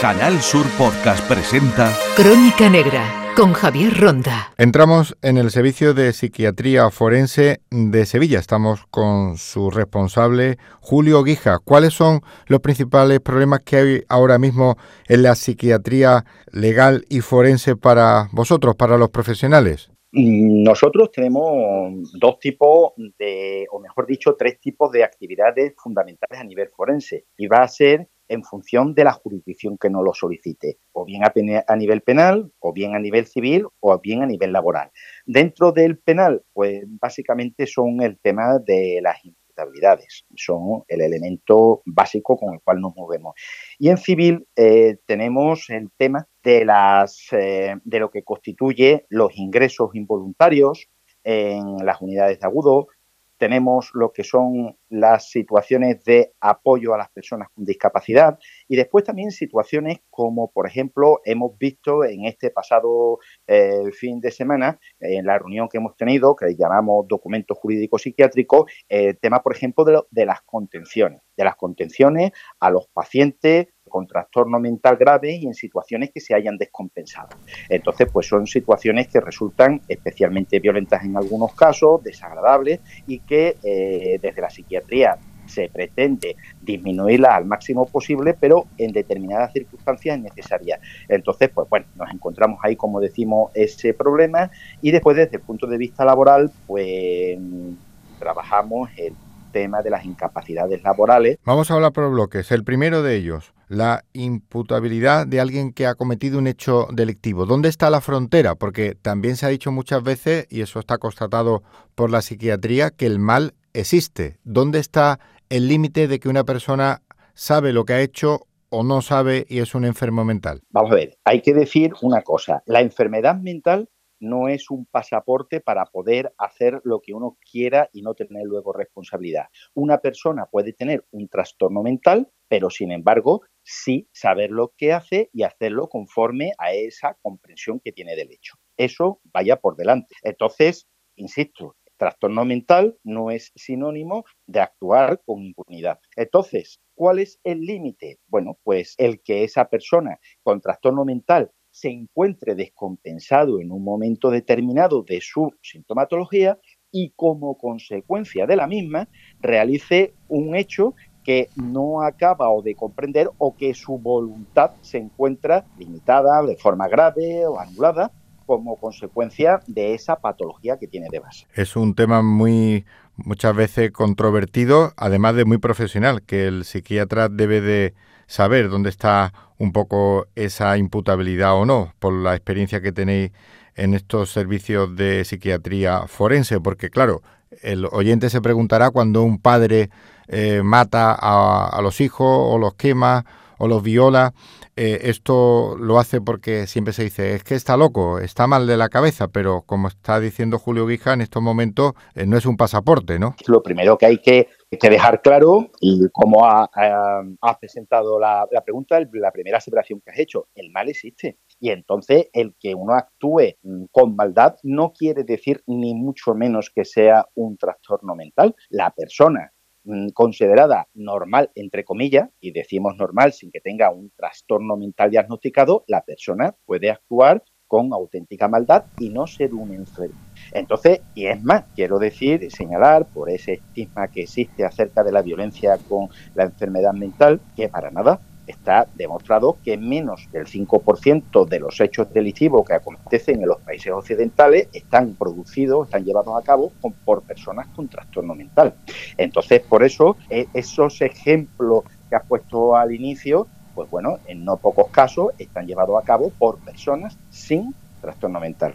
Canal Sur Podcast presenta Crónica Negra con Javier Ronda. Entramos en el Servicio de Psiquiatría Forense de Sevilla. Estamos con su responsable, Julio Guija. ¿Cuáles son los principales problemas que hay ahora mismo en la psiquiatría legal y forense para vosotros, para los profesionales? Nosotros tenemos dos tipos de, o mejor dicho, tres tipos de actividades fundamentales a nivel forense. Y va a ser en función de la jurisdicción que nos lo solicite, o bien a, nivel penal, o bien a nivel civil, o bien a nivel laboral. Dentro del penal, pues básicamente son el tema de las imputabilidades, son el elemento básico con el cual nos movemos. Y en civil eh, tenemos el tema de, las, eh, de lo que constituye los ingresos involuntarios en las unidades de agudo, tenemos lo que son las situaciones de apoyo a las personas con discapacidad y después también situaciones como, por ejemplo, hemos visto en este pasado eh, fin de semana, en la reunión que hemos tenido, que llamamos documento jurídico psiquiátrico, el tema, por ejemplo, de las contenciones, de las contenciones a los pacientes con trastorno mental grave y en situaciones que se hayan descompensado. Entonces, pues son situaciones que resultan especialmente violentas en algunos casos, desagradables y que eh, desde la psiquiatría se pretende disminuirlas al máximo posible, pero en determinadas circunstancias es necesaria. Entonces, pues bueno, nos encontramos ahí, como decimos, ese problema y después desde el punto de vista laboral, pues trabajamos el tema de las incapacidades laborales. Vamos a hablar por bloques. El primero de ellos, la imputabilidad de alguien que ha cometido un hecho delictivo. ¿Dónde está la frontera? Porque también se ha dicho muchas veces, y eso está constatado por la psiquiatría, que el mal existe. ¿Dónde está el límite de que una persona sabe lo que ha hecho o no sabe y es un enfermo mental? Vamos a ver, hay que decir una cosa. La enfermedad mental no es un pasaporte para poder hacer lo que uno quiera y no tener luego responsabilidad. Una persona puede tener un trastorno mental, pero sin embargo sí saber lo que hace y hacerlo conforme a esa comprensión que tiene del hecho. Eso vaya por delante. Entonces, insisto, trastorno mental no es sinónimo de actuar con impunidad. Entonces, ¿cuál es el límite? Bueno, pues el que esa persona con trastorno mental se encuentre descompensado en un momento determinado de su sintomatología y como consecuencia de la misma realice un hecho que no acaba o de comprender o que su voluntad se encuentra limitada de forma grave o anulada como consecuencia de esa patología que tiene de base. Es un tema muy muchas veces controvertido, además de muy profesional, que el psiquiatra debe de saber dónde está un poco esa imputabilidad o no, por la experiencia que tenéis en estos servicios de psiquiatría forense, porque claro, el oyente se preguntará cuando un padre eh, mata a, los hijos o los quema o los viola, eh, esto lo hace porque siempre se dice, es que está loco, está mal de la cabeza, pero como está diciendo Julio Guija, en estos momentos eh, no es un pasaporte, ¿no? Lo primero que hay que que dejar claro, y como has ha, presentado la, pregunta, la primera aseveración que has hecho, el mal existe. Y entonces el que uno actúe mm, con maldad no quiere decir ni mucho menos que sea un trastorno mental. La persona mm, considerada normal, entre comillas, y decimos normal sin que tenga un trastorno mental diagnosticado, la persona puede actuar con auténtica maldad y no ser un enfermo. Entonces, y es más, quiero decir, señalar por ese estigma que existe acerca de la violencia con la enfermedad mental, que para nada está demostrado que menos del 5% de los hechos delictivos que acontecen en los países occidentales están producidos, están llevados a cabo por personas con trastorno mental. Entonces, por eso, e, esos ejemplos que has puesto al inicio pues bueno, en no pocos casos están llevados a cabo por personas sin trastorno mental.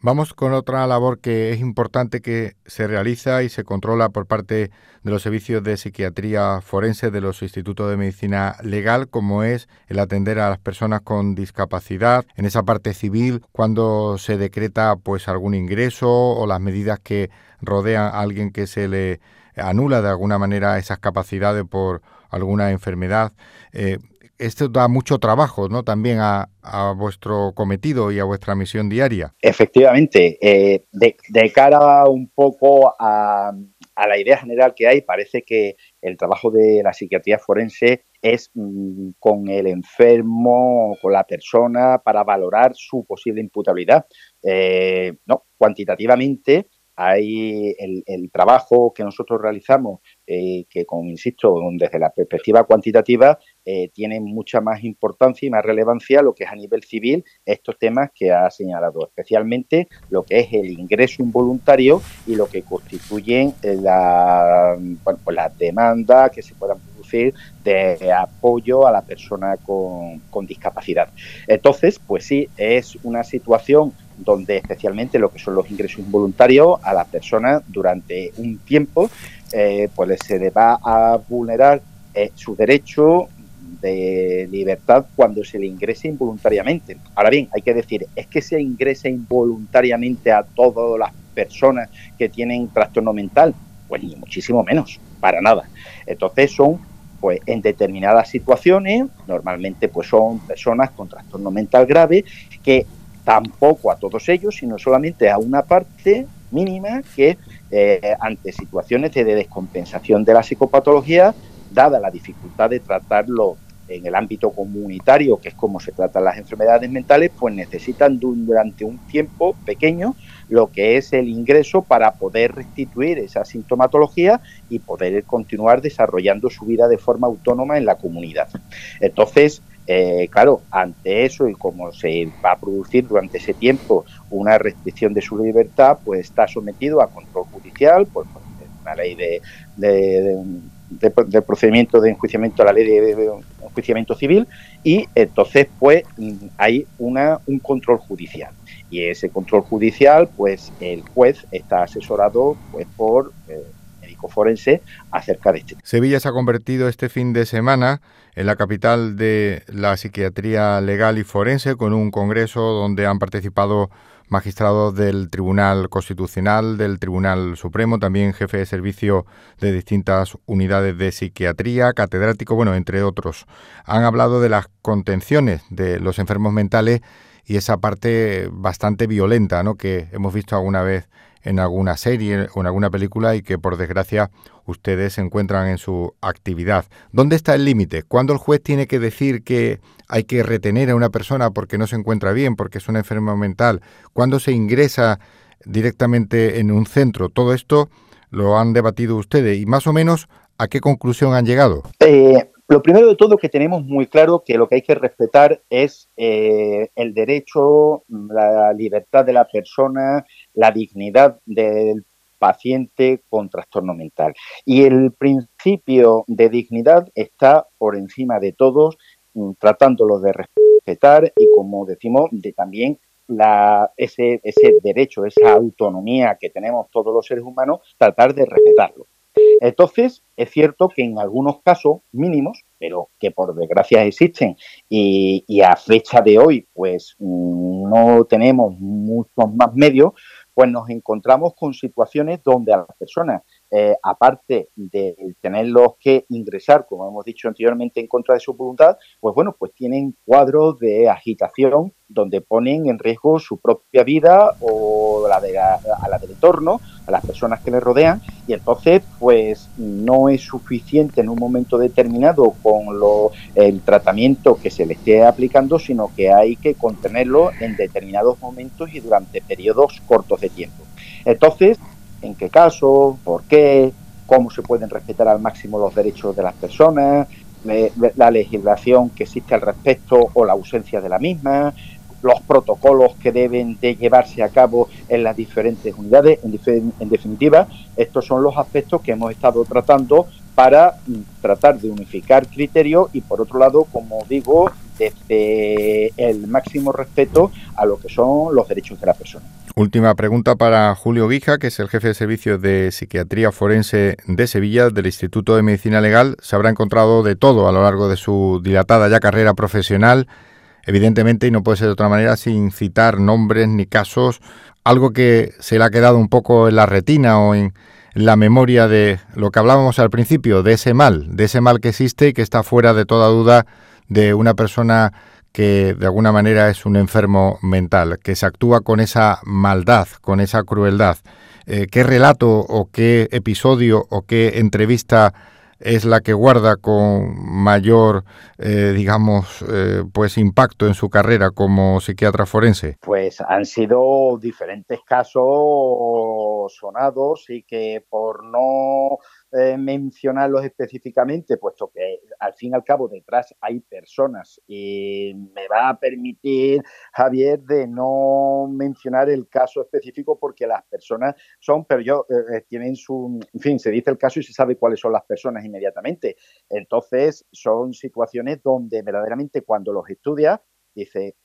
Vamos con otra labor que es importante que se realiza y se controla por parte de los servicios de psiquiatría forense de los institutos de medicina legal, como es el atender a las personas con discapacidad en esa parte civil cuando se decreta pues algún ingreso o las medidas que rodean a alguien que se le anula de alguna manera esas capacidades por alguna enfermedad. Eh, esto da mucho trabajo, ¿no? También a, vuestro cometido y a vuestra misión diaria. Efectivamente, eh, de, cara un poco a, a, la idea general que hay, parece que el trabajo de la psiquiatría forense es mm, con el enfermo, con la persona, para valorar su posible imputabilidad. Eh, no, cuantitativamente hay el, trabajo que nosotros realizamos, eh, que, como insisto, desde la perspectiva cuantitativa, eh, tiene mucha más importancia y más relevancia lo que es a nivel civil estos temas que ha señalado, especialmente lo que es el ingreso involuntario y lo que constituyen la, bueno, pues las demandas que se puedan producir de apoyo a la persona con, con discapacidad. Entonces, pues sí, es una situación donde especialmente lo que son los ingresos involuntarios a las personas durante un tiempo, eh, pues se le va a vulnerar eh, su derecho de libertad cuando se le ingrese involuntariamente. Ahora bien, hay que decir, ¿es que se ingresa involuntariamente a todas las personas que tienen trastorno mental? Pues ni muchísimo menos, para nada. Entonces son pues en determinadas situaciones, normalmente pues son personas con trastorno mental grave que tampoco a todos ellos, sino solamente a una parte mínima que eh, ante situaciones de descompensación de la psicopatología, dada la dificultad de tratarlo en el ámbito comunitario, que es como se tratan las enfermedades mentales, pues necesitan durante un tiempo pequeño lo que es el ingreso para poder restituir esa sintomatología y poder continuar desarrollando su vida de forma autónoma en la comunidad. Entonces, eh, claro, ante eso y como se va a producir durante ese tiempo una restricción de su libertad, pues está sometido a control judicial, pues una ley de, de, procedimiento de enjuiciamiento, la ley de, enjuiciamiento civil, y entonces pues hay una, un control judicial. Y ese control judicial, pues el juez está asesorado pues por eh, médico forense acerca de este. Sevilla se ha convertido este fin de semana en la capital de la psiquiatría legal y forense, con un congreso donde han participado magistrados del Tribunal Constitucional, del Tribunal Supremo, también jefe de servicio de distintas unidades de psiquiatría, catedrático, bueno, entre otros. Han hablado de las contenciones de los enfermos mentales y esa parte bastante violenta, ¿no? que hemos visto alguna vez en alguna serie o en alguna película y que por desgracia ustedes se encuentran en su actividad. ¿Dónde está el límite? ¿Cuándo el juez tiene que decir que hay que retener a una persona porque no se encuentra bien, porque es una enferma mental? ¿Cuándo se ingresa directamente en un centro? Todo esto lo han debatido ustedes y más o menos a qué conclusión han llegado. Eh, lo primero de todo que tenemos muy claro que lo que hay que respetar es eh, el derecho, la libertad de la persona, la dignidad del paciente con trastorno mental. Y el principio de dignidad está por encima de todos, mm, tratándolo de respetar y, como decimos, de también la, ese, ese derecho, esa autonomía que tenemos todos los seres humanos, tratar de respetarlo. Entonces, es cierto que en algunos casos mínimos, pero que por desgracia existen y, a fecha de hoy, pues mm, no tenemos muchos más medios, pues nos encontramos con situaciones donde a las personas eh, aparte de tenerlos que ingresar, como hemos dicho anteriormente, en contra de su voluntad, pues bueno, pues tienen cuadros de agitación donde ponen en riesgo su propia vida o la, de a la del entorno, a las personas que les rodean, y entonces pues no es suficiente en un momento determinado con lo, el tratamiento que se le esté aplicando, sino que hay que contenerlo en determinados momentos y durante periodos cortos de tiempo. Entonces, en qué caso, por qué, cómo se pueden respetar al máximo los derechos de las personas, la legislación que existe al respecto o la ausencia de la misma, los protocolos que deben de llevarse a cabo en las diferentes unidades. En, definitiva, estos son los aspectos que hemos estado tratando para mm, tratar de unificar criterios y, por otro lado, como digo, desde el máximo respeto a lo que son los derechos de la persona. Última pregunta para Julio Guija, que es el jefe de servicio de psiquiatría forense de Sevilla del Instituto de Medicina Legal. Se habrá encontrado de todo a lo largo de su dilatada ya carrera profesional. Evidentemente, y no puede ser de otra manera, sin citar nombres ni casos, algo que se le ha quedado un poco en la retina o en la memoria de lo que hablábamos al principio, de ese mal, de ese mal que existe y que está fuera de toda duda de una persona que de alguna manera es un enfermo mental, que se actúa con esa maldad, con esa crueldad. Eh, ¿Qué relato o qué episodio o qué entrevista es la que guarda con mayor, eh, digamos, eh, pues impacto en su carrera como psiquiatra forense? Pues han sido diferentes casos sonados y que por no eh, mencionarlos específicamente, puesto que al fin y al cabo detrás hay personas y me va a permitir, Javier, de no mencionar el caso específico porque las personas son, pero yo, eh, eh, tienen su, en fin, se dice el caso y se sabe cuáles son las personas inmediatamente. Entonces, son situaciones donde verdaderamente cuando los estudia, dice,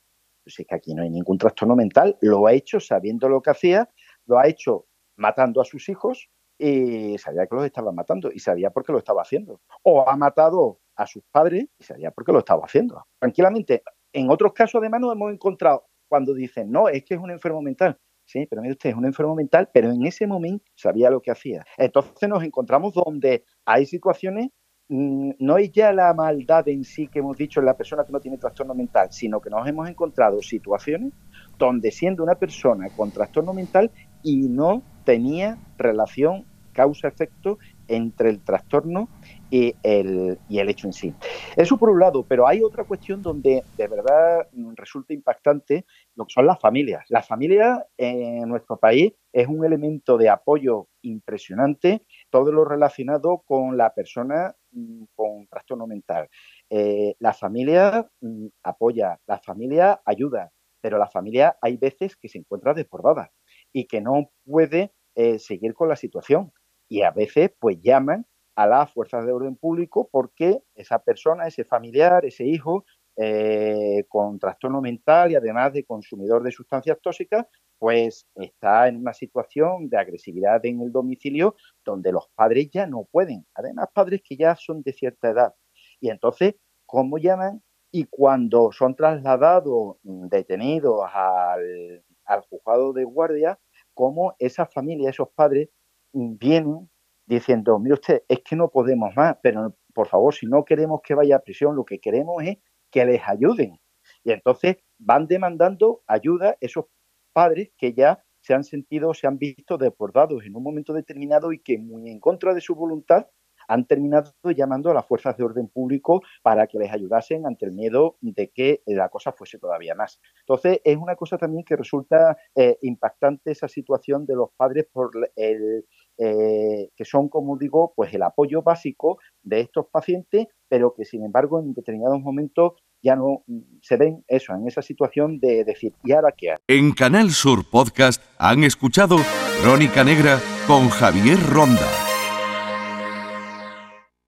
pues es que aquí no hay ningún trastorno mental, lo ha hecho sabiendo lo que hacía, lo ha hecho matando a sus hijos, y sabía que los estaba matando y sabía por qué lo estaba haciendo. O ha matado a sus padres y sabía por qué lo estaba haciendo. Tranquilamente, en otros casos además nos hemos encontrado cuando dicen, no, es que es un enfermo mental. Sí, pero mire usted, es un enfermo mental, pero en ese momento sabía lo que hacía. Entonces nos encontramos donde hay situaciones, mm, no es ya la maldad en sí que hemos dicho en la persona que no tiene trastorno mental, sino que nos hemos encontrado situaciones donde siendo una persona con trastorno mental y no tenía relación causa-efecto entre el trastorno y el, y el hecho en sí. Eso por un lado, pero hay otra cuestión donde de verdad resulta impactante lo que son las familias. La familia en nuestro país es un elemento de apoyo impresionante, todo lo relacionado con la persona mm, con trastorno mental. Eh, la familia mm, apoya, la familia ayuda, pero la familia hay veces que se encuentra desbordada y que no puede eh, seguir con la situación. Y a veces pues llaman a las fuerzas de orden público porque esa persona, ese familiar, ese hijo eh, con trastorno mental y además de consumidor de sustancias tóxicas, pues está en una situación de agresividad en el domicilio donde los padres ya no pueden. Además, padres que ya son de cierta edad. Y entonces, ¿cómo llaman? Y cuando son trasladados, mm, detenidos al, al juzgado de guardia, cómo esa familia, esos padres, vienen diciendo, mire usted, es que no podemos más, pero por favor, si no queremos que vaya a prisión, lo que queremos es que les ayuden. Y entonces van demandando ayuda esos padres que ya se han sentido, se han visto deportados en un momento determinado y que muy en contra de su voluntad han terminado llamando a las fuerzas de orden público para que les ayudasen ante el miedo de que la cosa fuese todavía más. Entonces, es una cosa también que resulta eh, impactante esa situación de los padres por el, eh, que son, como digo, pues el apoyo básico de estos pacientes, pero que sin embargo en determinados momentos ya no mm, se ven eso, en esa situación de decir, ¿y ahora qué En Canal Sur Podcast han escuchado Crónica Negra con Javier Ronda.